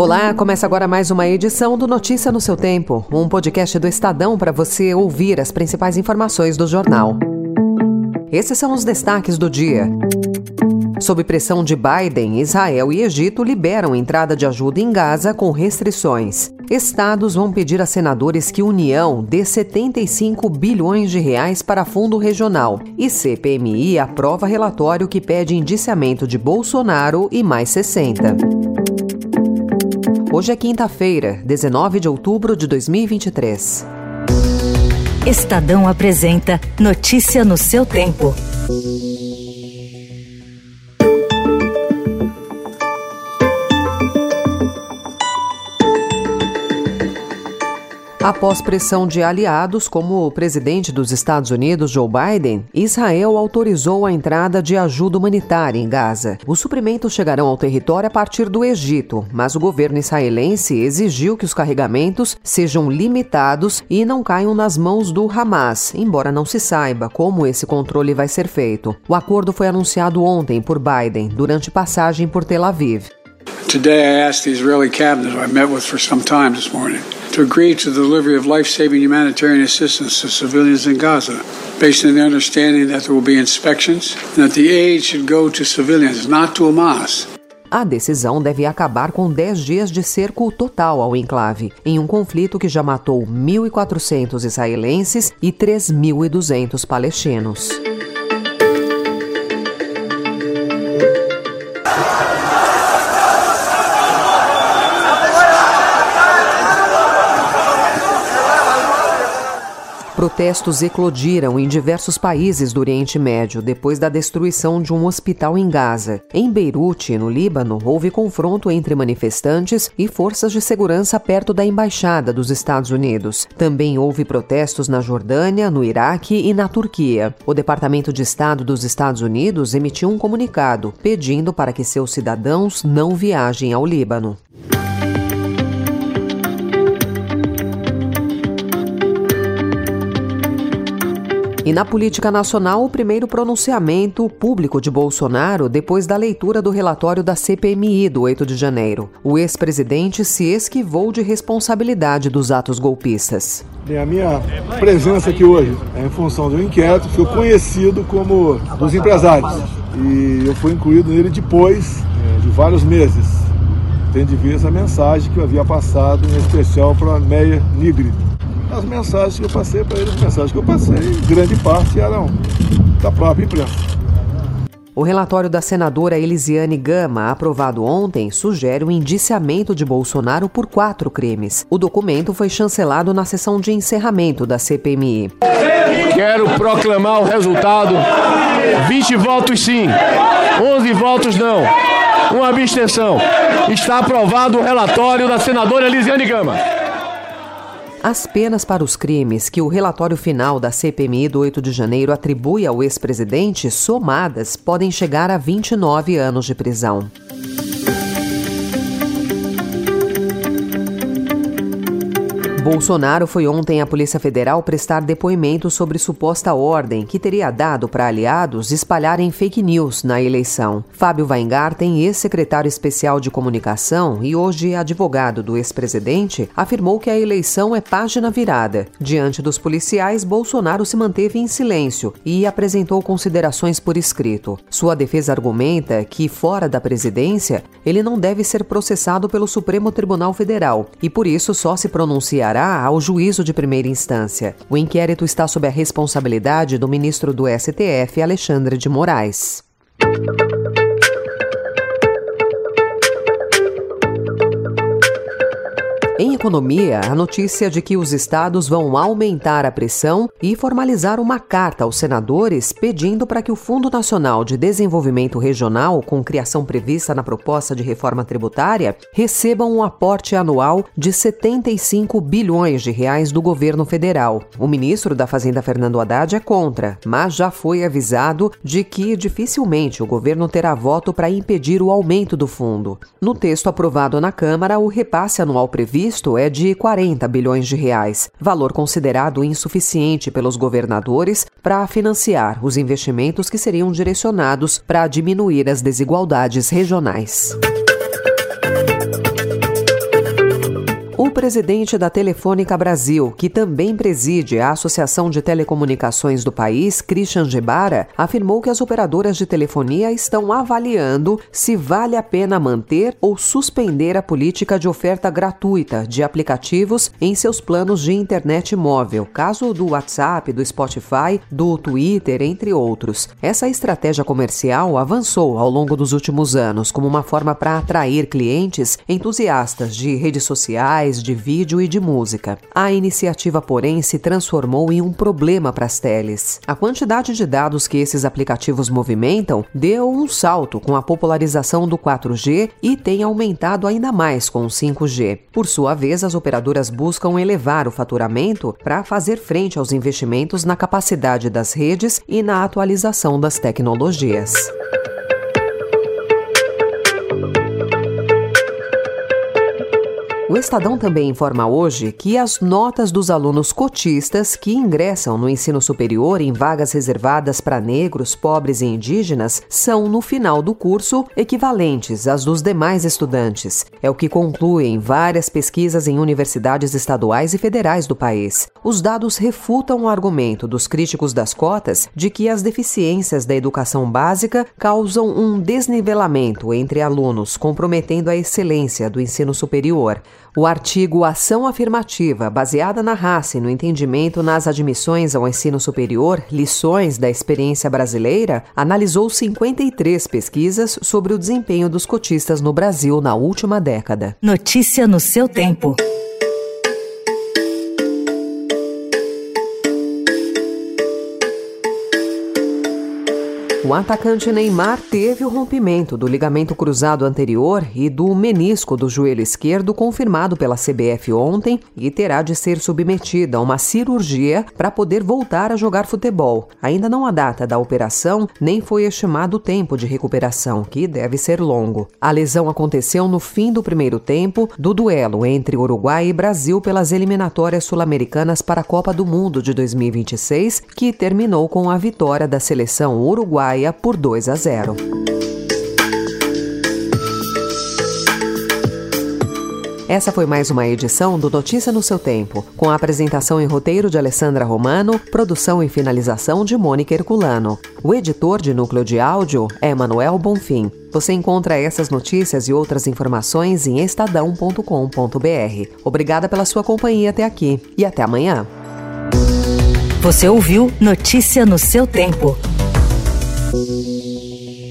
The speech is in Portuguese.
Olá, começa agora mais uma edição do Notícia no seu Tempo, um podcast do Estadão para você ouvir as principais informações do jornal. Esses são os destaques do dia. Sob pressão de Biden, Israel e Egito liberam entrada de ajuda em Gaza com restrições. Estados vão pedir a senadores que União dê 75 bilhões de reais para fundo regional. E CPMI aprova relatório que pede indiciamento de Bolsonaro e mais 60. Hoje é quinta-feira, 19 de outubro de 2023. Estadão apresenta Notícia no seu tempo. Após pressão de aliados, como o presidente dos Estados Unidos, Joe Biden, Israel autorizou a entrada de ajuda humanitária em Gaza. Os suprimentos chegarão ao território a partir do Egito, mas o governo israelense exigiu que os carregamentos sejam limitados e não caiam nas mãos do Hamas, embora não se saiba como esse controle vai ser feito. O acordo foi anunciado ontem por Biden, durante passagem por Tel Aviv. Today I asked the Israeli cabinet, I met with for some time this morning, to agree to the delivery of life-saving humanitarian assistance to civilians in Gaza, based on the understanding that there will be inspections and that the aid should go to civilians, not to Hamas. A decisão deve acabar com 10 dias de cerco total ao enclave, em um conflito que já matou 1.400 israelenses e 3.200 palestinos. Protestos eclodiram em diversos países do Oriente Médio depois da destruição de um hospital em Gaza. Em Beirute, no Líbano, houve confronto entre manifestantes e forças de segurança perto da embaixada dos Estados Unidos. Também houve protestos na Jordânia, no Iraque e na Turquia. O Departamento de Estado dos Estados Unidos emitiu um comunicado pedindo para que seus cidadãos não viajem ao Líbano. E na política nacional, o primeiro pronunciamento público de Bolsonaro depois da leitura do relatório da CPMI do 8 de janeiro. O ex-presidente se esquivou de responsabilidade dos atos golpistas. A minha presença aqui hoje é em função do inquérito, fui conhecido como dos empresários e eu fui incluído nele depois é, de vários meses, tendo de vista a mensagem que eu havia passado, em especial para a Meia Nigri, as mensagens que eu passei para eles, as mensagens que eu passei, grande parte eram da própria imprensa. O relatório da senadora Elisiane Gama, aprovado ontem, sugere o indiciamento de Bolsonaro por quatro crimes. O documento foi chancelado na sessão de encerramento da CPMI. Quero proclamar o resultado: 20 votos sim, 11 votos não, uma abstenção. Está aprovado o relatório da senadora Elisiane Gama. As penas para os crimes que o relatório final da CPMI do 8 de janeiro atribui ao ex-presidente, somadas, podem chegar a 29 anos de prisão. Bolsonaro foi ontem à Polícia Federal prestar depoimento sobre suposta ordem que teria dado para aliados espalharem fake news na eleição. Fábio Weingarten, ex-secretário especial de comunicação e hoje advogado do ex-presidente, afirmou que a eleição é página virada. Diante dos policiais, Bolsonaro se manteve em silêncio e apresentou considerações por escrito. Sua defesa argumenta que, fora da presidência, ele não deve ser processado pelo Supremo Tribunal Federal e, por isso, só se pronunciará ao juízo de primeira instância. O inquérito está sob a responsabilidade do ministro do STF, Alexandre de Moraes. Economia, a notícia de que os estados vão aumentar a pressão e formalizar uma carta aos senadores pedindo para que o Fundo Nacional de Desenvolvimento Regional, com criação prevista na proposta de reforma tributária, recebam um aporte anual de 75 bilhões de reais do governo federal. O ministro da Fazenda Fernando Haddad é contra, mas já foi avisado de que dificilmente o governo terá voto para impedir o aumento do fundo. No texto aprovado na Câmara, o repasse anual previsto previsto é de 40 bilhões de reais, valor considerado insuficiente pelos governadores para financiar os investimentos que seriam direcionados para diminuir as desigualdades regionais. Presidente da Telefônica Brasil, que também preside a Associação de Telecomunicações do país, Christian Gebara, afirmou que as operadoras de telefonia estão avaliando se vale a pena manter ou suspender a política de oferta gratuita de aplicativos em seus planos de internet móvel, caso do WhatsApp, do Spotify, do Twitter, entre outros. Essa estratégia comercial avançou ao longo dos últimos anos como uma forma para atrair clientes entusiastas de redes sociais de vídeo e de música. A iniciativa, porém, se transformou em um problema para as teles. A quantidade de dados que esses aplicativos movimentam deu um salto com a popularização do 4G e tem aumentado ainda mais com o 5G. Por sua vez, as operadoras buscam elevar o faturamento para fazer frente aos investimentos na capacidade das redes e na atualização das tecnologias. O Estadão também informa hoje que as notas dos alunos cotistas que ingressam no ensino superior em vagas reservadas para negros, pobres e indígenas são, no final do curso, equivalentes às dos demais estudantes. É o que concluem várias pesquisas em universidades estaduais e federais do país. Os dados refutam o argumento dos críticos das cotas de que as deficiências da educação básica causam um desnivelamento entre alunos, comprometendo a excelência do ensino superior. O artigo Ação Afirmativa, baseada na raça e no entendimento nas admissões ao ensino superior, lições da experiência brasileira, analisou 53 pesquisas sobre o desempenho dos cotistas no Brasil na última década. Notícia no seu tempo. O atacante Neymar teve o rompimento do ligamento cruzado anterior e do menisco do joelho esquerdo confirmado pela CBF ontem e terá de ser submetido a uma cirurgia para poder voltar a jogar futebol. Ainda não há data da operação, nem foi estimado o tempo de recuperação, que deve ser longo. A lesão aconteceu no fim do primeiro tempo do duelo entre Uruguai e Brasil pelas eliminatórias sul-americanas para a Copa do Mundo de 2026, que terminou com a vitória da seleção uruguaia por 2 a 0. Essa foi mais uma edição do Notícia no seu tempo, com a apresentação em roteiro de Alessandra Romano, produção e finalização de Mônica Herculano. O editor de núcleo de áudio é Manuel Bonfim. Você encontra essas notícias e outras informações em estadão.com.br. Obrigada pela sua companhia até aqui e até amanhã. Você ouviu Notícia no seu tempo. Thank you.